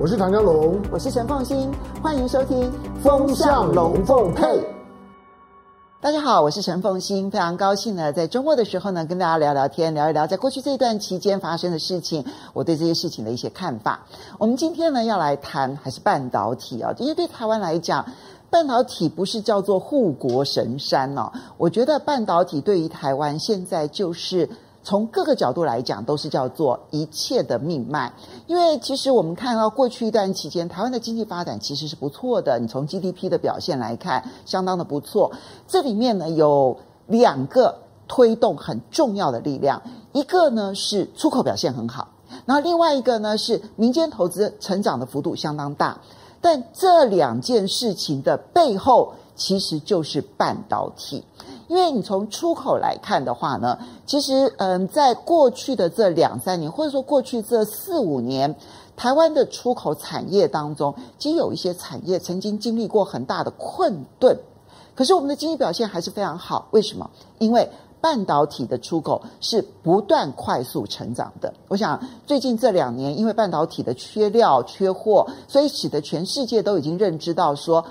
我是唐江龙，我是陈凤欣，欢迎收听《风向龙凤配》。大家好，我是陈凤欣，非常高兴呢，在周末的时候呢，跟大家聊聊天，聊一聊在过去这一段期间发生的事情，我对这些事情的一些看法。我们今天呢，要来谈还是半导体啊，因为对台湾来讲，半导体不是叫做护国神山哦，我觉得半导体对于台湾现在就是。从各个角度来讲，都是叫做一切的命脉。因为其实我们看到过去一段期间，台湾的经济发展其实是不错的。你从 GDP 的表现来看，相当的不错。这里面呢有两个推动很重要的力量，一个呢是出口表现很好，然后另外一个呢是民间投资成长的幅度相当大。但这两件事情的背后，其实就是半导体。因为你从出口来看的话呢，其实嗯，在过去的这两三年，或者说过去这四五年，台湾的出口产业当中，其实有一些产业曾经经历过很大的困顿，可是我们的经济表现还是非常好。为什么？因为半导体的出口是不断快速成长的。我想最近这两年，因为半导体的缺料、缺货，所以使得全世界都已经认知到说，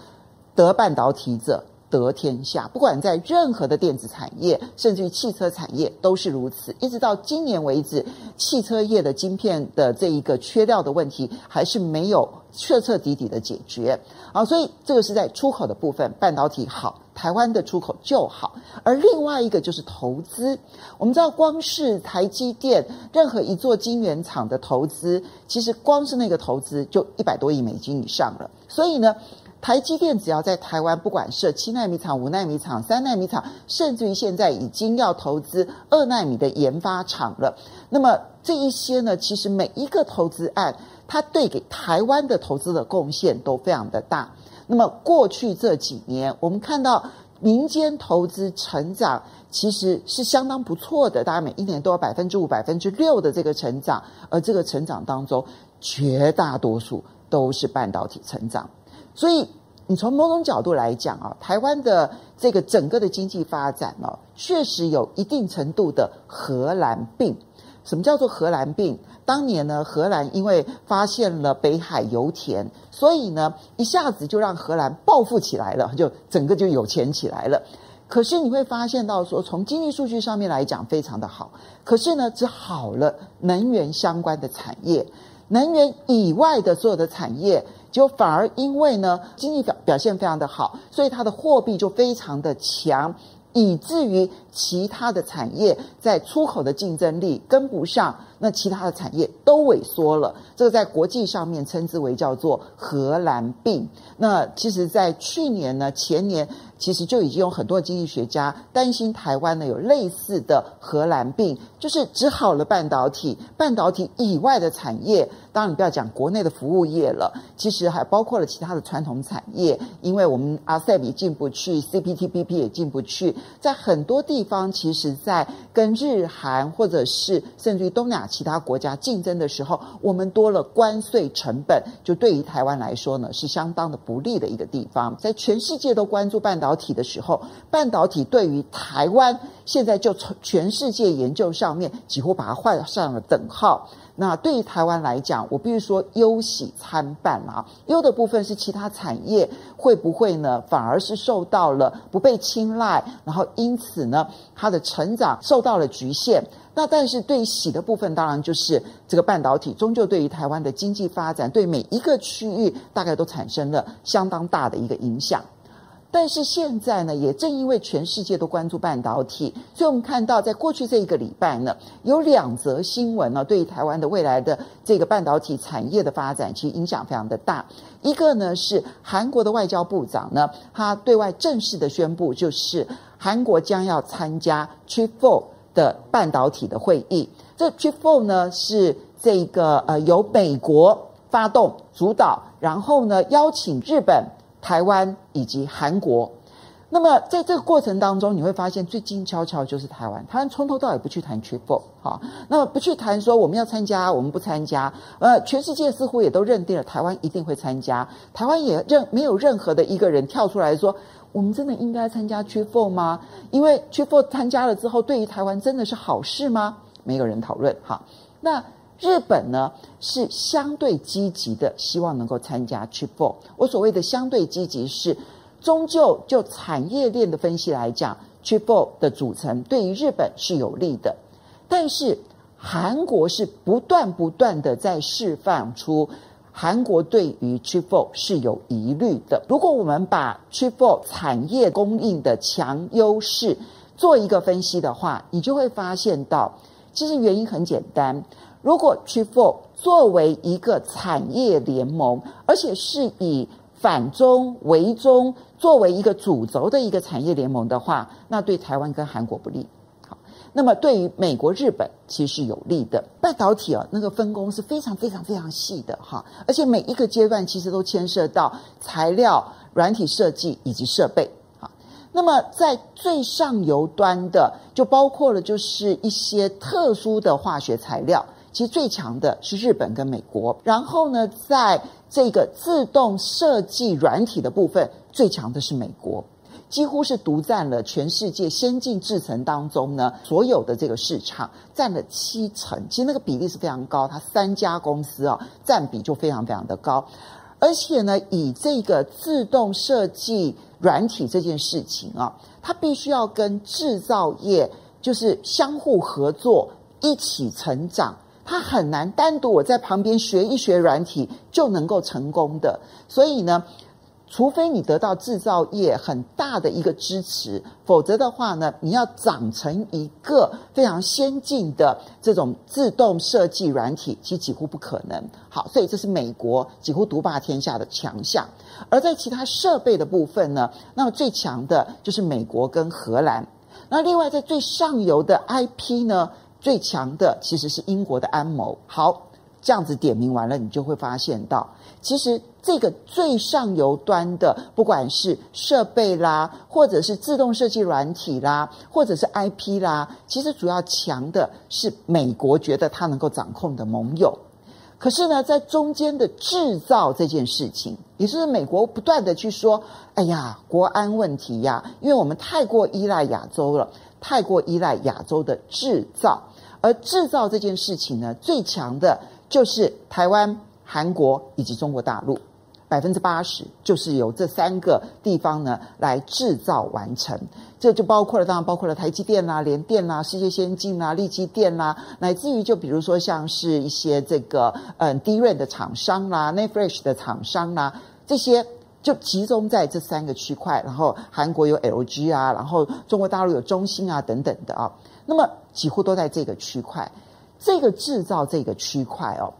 得半导体者。得天下，不管在任何的电子产业，甚至于汽车产业都是如此。一直到今年为止，汽车业的晶片的这一个缺料的问题还是没有彻彻底底的解决啊。所以这个是在出口的部分，半导体好，台湾的出口就好。而另外一个就是投资，我们知道，光是台积电任何一座晶圆厂的投资，其实光是那个投资就一百多亿美金以上了。所以呢。台积电只要在台湾，不管设七纳米厂、五纳米厂、三纳米厂，甚至于现在已经要投资二纳米的研发厂了。那么这一些呢，其实每一个投资案，它对给台湾的投资的贡献都非常的大。那么过去这几年，我们看到民间投资成长其实是相当不错的，大概每一年都有百分之五、百分之六的这个成长，而这个成长当中，绝大多数都是半导体成长。所以，你从某种角度来讲啊，台湾的这个整个的经济发展呢，确实有一定程度的荷兰病。什么叫做荷兰病？当年呢，荷兰因为发现了北海油田，所以呢，一下子就让荷兰暴富起来了，就整个就有钱起来了。可是你会发现到说，从经济数据上面来讲非常的好，可是呢，只好了能源相关的产业，能源以外的所有的产业。就反而因为呢，经济表表现非常的好，所以它的货币就非常的强，以至于其他的产业在出口的竞争力跟不上，那其他的产业都萎缩了。这个在国际上面称之为叫做荷兰病。那其实，在去年呢，前年。其实就已经有很多经济学家担心台湾呢有类似的荷兰病，就是只好了半导体，半导体以外的产业，当然你不要讲国内的服务业了，其实还包括了其他的传统产业，因为我们 RCEP 也进不去，CPTPP 也进不去，在很多地方，其实在跟日韩或者是甚至于东亚其他国家竞争的时候，我们多了关税成本，就对于台湾来说呢是相当的不利的一个地方，在全世界都关注半导体。的时候，半导体对于台湾现在就从全世界研究上面几乎把它画上了等号。那对于台湾来讲，我必须说忧喜参半啊。忧的部分是其他产业会不会呢，反而是受到了不被青睐，然后因此呢，它的成长受到了局限。那但是对喜的部分，当然就是这个半导体终究对于台湾的经济发展，对每一个区域大概都产生了相当大的一个影响。但是现在呢，也正因为全世界都关注半导体，所以我们看到，在过去这一个礼拜呢，有两则新闻呢，对于台湾的未来的这个半导体产业的发展，其实影响非常的大。一个呢是韩国的外交部长呢，他对外正式的宣布，就是韩国将要参加 Chip Four 的半导体的会议。这 Chip Four 呢是这个呃由美国发动主导，然后呢邀请日本。台湾以及韩国，那么在这个过程当中，你会发现最静悄悄就是台湾。台湾从头到尾不去谈 Chip 4，那么不去谈说我们要参加，我们不参加。呃，全世界似乎也都认定了台湾一定会参加。台湾也认没有任何的一个人跳出来说，我们真的应该参加 Chip 4吗？因为 Chip 4参加了之后，对于台湾真的是好事吗？没有人讨论。哈，那日本呢是相对积极的，希望能够参加 Chip Four。我所谓的相对积极是，终究就产业链的分析来讲，Chip Four 的组成对于日本是有利的。但是韩国是不断不断的在释放出，韩国对于 Chip f o 是有疑虑的。如果我们把 Chip f o 产业供应的强优势做一个分析的话，你就会发现到，其实原因很简单。如果 Chip f o 作为一个产业联盟，而且是以反中为中作为一个主轴的一个产业联盟的话，那对台湾跟韩国不利。那么对于美国、日本其实是有利的。半导体啊，那个分工是非常非常非常细的哈，而且每一个阶段其实都牵涉到材料、软体设计以及设备。好，那么在最上游端的，就包括了就是一些特殊的化学材料。其实最强的是日本跟美国，然后呢，在这个自动设计软体的部分，最强的是美国，几乎是独占了全世界先进制程当中呢所有的这个市场，占了七成。其实那个比例是非常高，它三家公司啊占比就非常非常的高，而且呢，以这个自动设计软体这件事情啊，它必须要跟制造业就是相互合作，一起成长。它很难单独我在旁边学一学软体就能够成功的，所以呢，除非你得到制造业很大的一个支持，否则的话呢，你要长成一个非常先进的这种自动设计软体，其实几乎不可能。好，所以这是美国几乎独霸天下的强项。而在其他设备的部分呢，那么最强的就是美国跟荷兰。那另外在最上游的 IP 呢？最强的其实是英国的安谋。好，这样子点名完了，你就会发现到，其实这个最上游端的，不管是设备啦，或者是自动设计软体啦，或者是 IP 啦，其实主要强的是美国觉得它能够掌控的盟友。可是呢，在中间的制造这件事情，也就是美国不断的去说：“哎呀，国安问题呀，因为我们太过依赖亚洲了，太过依赖亚洲的制造。”而制造这件事情呢，最强的就是台湾、韩国以及中国大陆，百分之八十就是由这三个地方呢来制造完成。这就包括了，当然包括了台积电啦、联电啦、世界先进啦、力积电啦，乃至于就比如说像是一些这个嗯 DRAM 的厂商啦、Netfresh 的厂商啦，这些就集中在这三个区块。然后韩国有 LG 啊，然后中国大陆有中芯啊等等的啊。那么几乎都在这个区块，这个制造这个区块哦，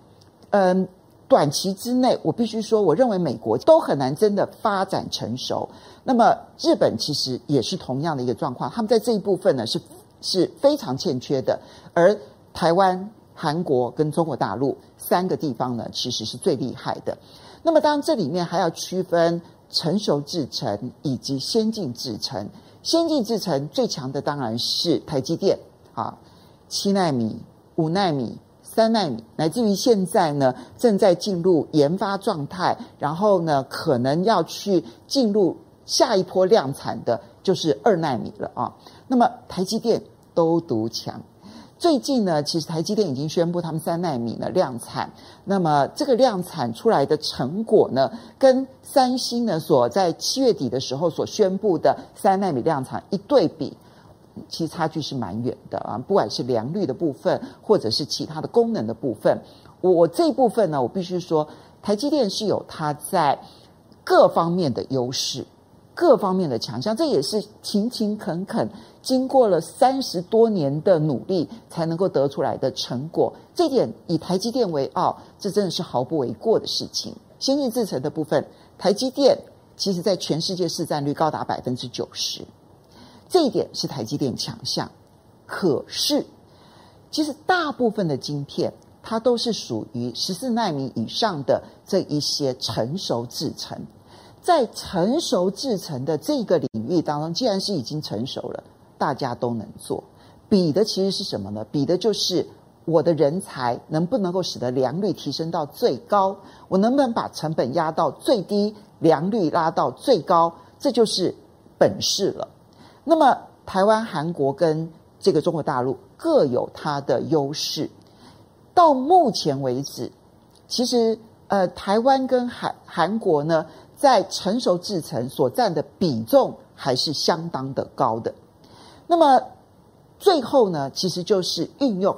嗯，短期之内我必须说，我认为美国都很难真的发展成熟。那么日本其实也是同样的一个状况，他们在这一部分呢是是非常欠缺的。而台湾、韩国跟中国大陆三个地方呢，其实是最厉害的。那么当然这里面还要区分成熟制程以及先进制程。先进制程最强的当然是台积电啊，七奈米、五奈米、三奈米，乃至于现在呢正在进入研发状态，然后呢可能要去进入下一波量产的，就是二奈米了啊。那么台积电都独强。最近呢，其实台积电已经宣布他们三奈米的量产。那么这个量产出来的成果呢，跟三星呢所在七月底的时候所宣布的三奈米量产一对比，其实差距是蛮远的啊。不管是良率的部分，或者是其他的功能的部分，我这一部分呢，我必须说，台积电是有它在各方面的优势。各方面的强项，这也是勤勤恳恳经过了三十多年的努力才能够得出来的成果。这点以台积电为傲，这真的是毫不为过的事情。先进制程的部分，台积电其实在全世界市占率高达百分之九十，这一点是台积电强项。可是，其实大部分的晶片，它都是属于十四纳米以上的这一些成熟制程。在成熟制程的这个领域当中，既然是已经成熟了，大家都能做。比的其实是什么呢？比的就是我的人才能不能够使得良率提升到最高，我能不能把成本压到最低，良率拉到最高，这就是本事了。那么，台湾、韩国跟这个中国大陆各有它的优势。到目前为止，其实呃，台湾跟韩韩国呢，在成熟制程所占的比重还是相当的高的。那么最后呢，其实就是运用。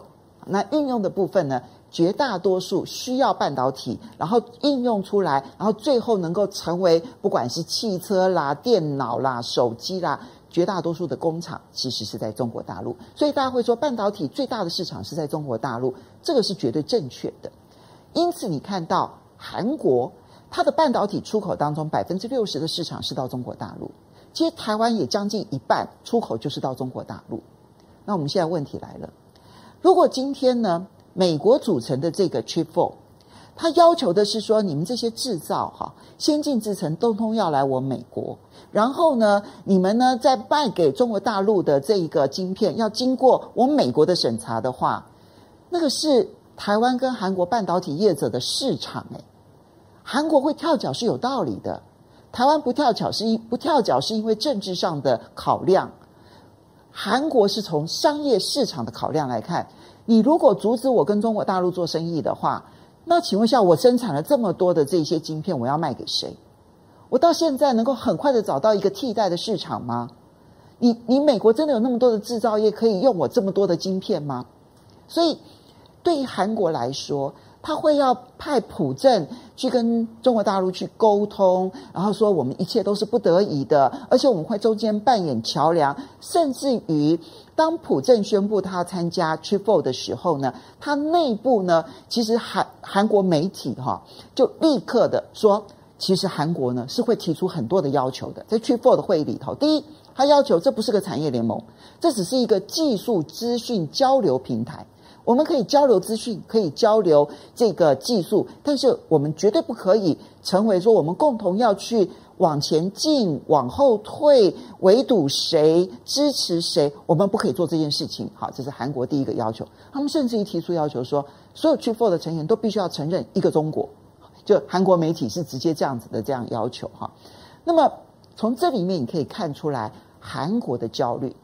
那运用的部分呢，绝大多数需要半导体，然后应用出来，然后最后能够成为不管是汽车啦、电脑啦、手机啦。绝大多数的工厂其实是在中国大陆，所以大家会说半导体最大的市场是在中国大陆，这个是绝对正确的。因此，你看到韩国它的半导体出口当中百分之六十的市场是到中国大陆，其实台湾也将近一半出口就是到中国大陆。那我们现在问题来了，如果今天呢，美国组成的这个 Chip Four，他要求的是说你们这些制造哈先进制程通通要来我美国。然后呢，你们呢在卖给中国大陆的这一个晶片，要经过我美国的审查的话，那个是台湾跟韩国半导体业者的市场哎，韩国会跳脚是有道理的，台湾不跳脚是因不跳脚是因为政治上的考量，韩国是从商业市场的考量来看，你如果阻止我跟中国大陆做生意的话，那请问一下，我生产了这么多的这些晶片，我要卖给谁？我到现在能够很快的找到一个替代的市场吗？你你美国真的有那么多的制造业可以用我这么多的晶片吗？所以对于韩国来说，他会要派朴正去跟中国大陆去沟通，然后说我们一切都是不得已的，而且我们会中间扮演桥梁，甚至于当朴正宣布他参加 Triple 的时候呢，他内部呢其实韩韩国媒体哈就立刻的说。其实韩国呢是会提出很多的要求的，在 Triple 的会议里头，第一，他要求这不是个产业联盟，这只是一个技术资讯交流平台，我们可以交流资讯，可以交流这个技术，但是我们绝对不可以成为说我们共同要去往前进、往后退、围堵谁、支持谁，我们不可以做这件事情。好，这是韩国第一个要求。他们甚至于提出要求说，所有 Chip Four 的成员都必须要承认一个中国。就韩国媒体是直接这样子的这样要求哈，那么从这里面你可以看出来韩国的焦虑，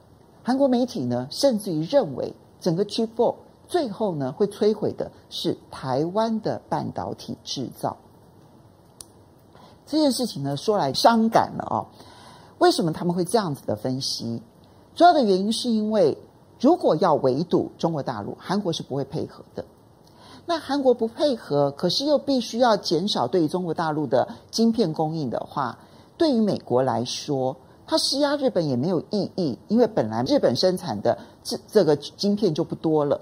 韩国媒体呢甚至于认为整个 Chip Four 最后呢会摧毁的是台湾的半导体制造。这件事情呢说来伤感了哦，为什么他们会这样子的分析？主要的原因是因为如果要围堵中国大陆，韩国是不会配合的。那韩国不配合，可是又必须要减少对于中国大陆的晶片供应的话，对于美国来说，它施压日本也没有意义，因为本来日本生产的这这个晶片就不多了。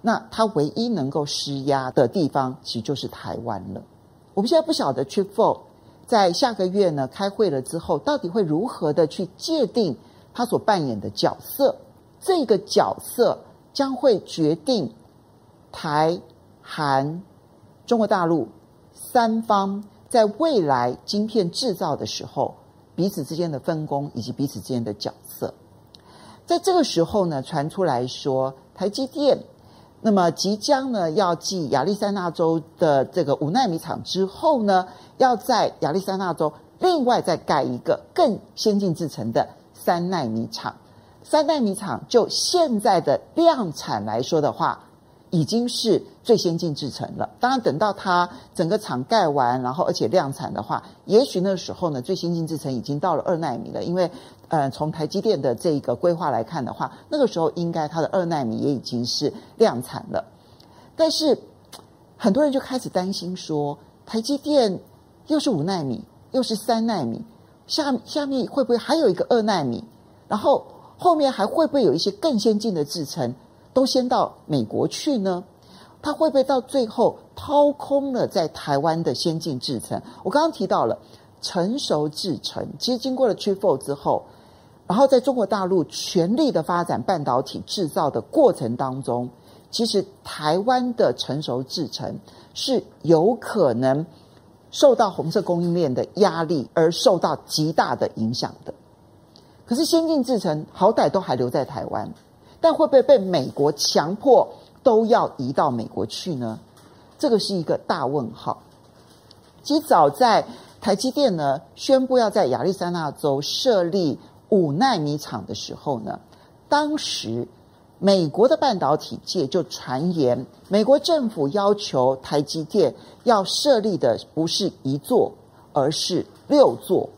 那它唯一能够施压的地方，其实就是台湾了。我们现在不晓得 Chip Four 在下个月呢开会了之后，到底会如何的去界定它所扮演的角色？这个角色将会决定台。韩、中国大陆三方在未来晶片制造的时候，彼此之间的分工以及彼此之间的角色，在这个时候呢，传出来说，台积电那么即将呢要继亚利桑那州的这个五纳米厂之后呢，要在亚利桑那州另外再盖一个更先进制程的三纳米厂。三纳米厂就现在的量产来说的话，已经是最先进制程了。当然，等到它整个厂盖完，然后而且量产的话，也许那时候呢，最先进制程已经到了二纳米了。因为，呃，从台积电的这个规划来看的话，那个时候应该它的二奈米也已经是量产了。但是，很多人就开始担心说，台积电又是五奈米，又是三奈米，下下面会不会还有一个二奈米？然后后面还会不会有一些更先进的制程？都先到美国去呢？它会不会到最后掏空了在台湾的先进制程？我刚刚提到了成熟制程，其实经过了 Chip Four 之后，然后在中国大陆全力的发展半导体制造的过程当中，其实台湾的成熟制程是有可能受到红色供应链的压力而受到极大的影响的。可是先进制程好歹都还留在台湾。但会不会被美国强迫都要移到美国去呢？这个是一个大问号。其实早在台积电呢宣布要在亚利桑那州设立五纳米厂的时候呢，当时美国的半导体界就传言，美国政府要求台积电要设立的不是一座，而是六座，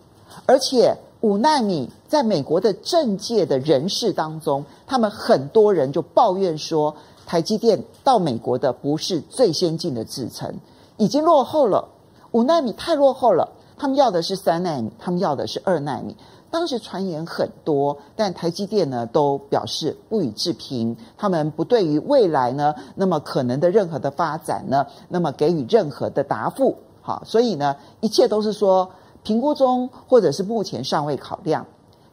而且五纳米在美国的政界的人士当中，他们很多人就抱怨说，台积电到美国的不是最先进的制程，已经落后了，五纳米太落后了，他们要的是三纳米，他们要的是二纳米。当时传言很多，但台积电呢都表示不予置评，他们不对于未来呢那么可能的任何的发展呢，那么给予任何的答复。好，所以呢一切都是说评估中，或者是目前尚未考量。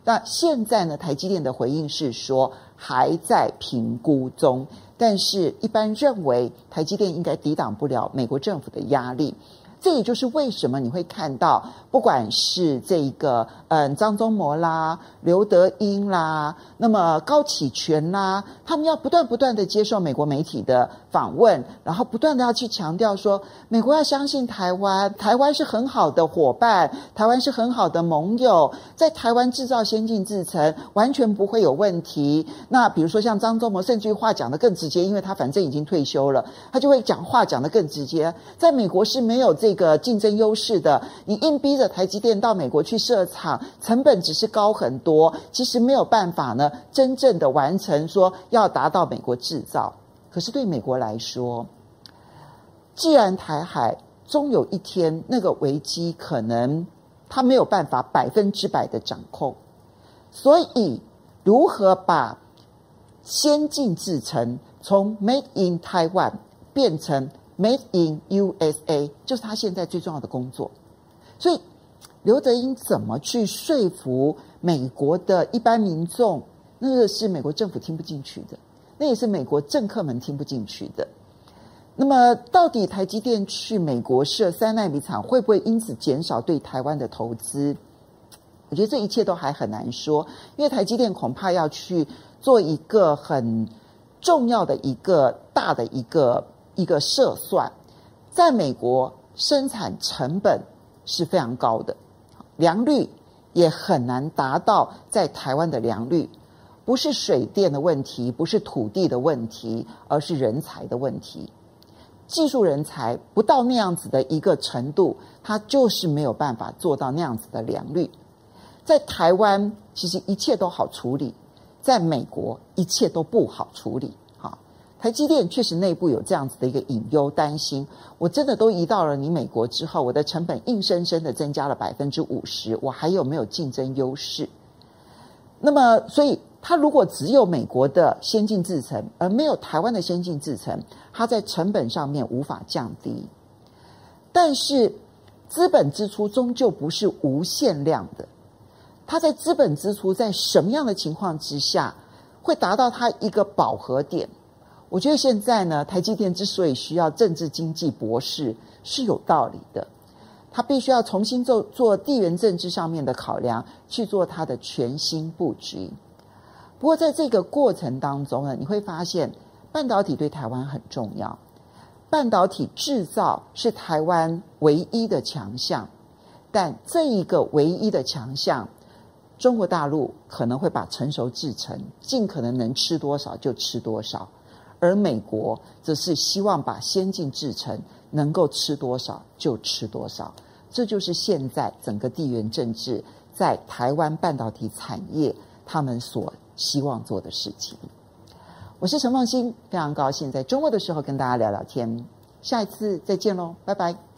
那现在呢台积电的回应是说还在评估中，但是一般认为台积电应该抵挡不了美国政府的压力。这也就是为什么你会看到，不管是这个嗯张忠谋啦、刘德英啦，那么高启全啦，他们要不断不断的接受美国媒体的访问，然后不断的要去强调说，美国要相信台湾，台湾是很好的伙伴，台湾是很好的盟友，在台湾制造先进制程完全不会有问题。那比如说像张忠谋，甚至于话讲得更直接，因为他反正已经退休了，他就会讲话讲得更直接，在美国是没有。这个竞争优势的，你硬逼着台积电到美国去设厂，成本只是高很多，其实没有办法呢，真正的完成说要达到美国制造。可是对美国来说，既然台海终有一天那个危机可能他没有办法百分之百的掌控，所以如何把先进制程从 Made in Taiwan 变成 Made in USA 就是他现在最重要的工作，所以刘德英怎么去说服美国的一般民众？那个是美国政府听不进去的，那也是美国政客们听不进去的。那么，到底台积电去美国设三奈米厂，会不会因此减少对台湾的投资？我觉得这一切都还很难说，因为台积电恐怕要去做一个很重要的一个大的一个。一个设算，在美国生产成本是非常高的，良率也很难达到在台湾的良率，不是水电的问题，不是土地的问题，而是人才的问题。技术人才不到那样子的一个程度，他就是没有办法做到那样子的良率。在台湾，其实一切都好处理；在美国，一切都不好处理。台积电确实内部有这样子的一个隐忧，担心我真的都移到了你美国之后，我的成本硬生生的增加了百分之五十，我还有没有竞争优势？那么，所以它如果只有美国的先进制程，而没有台湾的先进制程，它在成本上面无法降低。但是资本支出终究不是无限量的，它在资本支出在什么样的情况之下会达到它一个饱和点？我觉得现在呢，台积电之所以需要政治经济博士是有道理的，他必须要重新做做地缘政治上面的考量，去做他的全新布局。不过在这个过程当中呢，你会发现半导体对台湾很重要，半导体制造是台湾唯一的强项，但这一个唯一的强项，中国大陆可能会把成熟制程尽可能能吃多少就吃多少。而美国则是希望把先进制程能够吃多少就吃多少，这就是现在整个地缘政治在台湾半导体产业他们所希望做的事情。我是陈凤欣，非常高兴在周末的时候跟大家聊聊天，下一次再见喽，拜拜。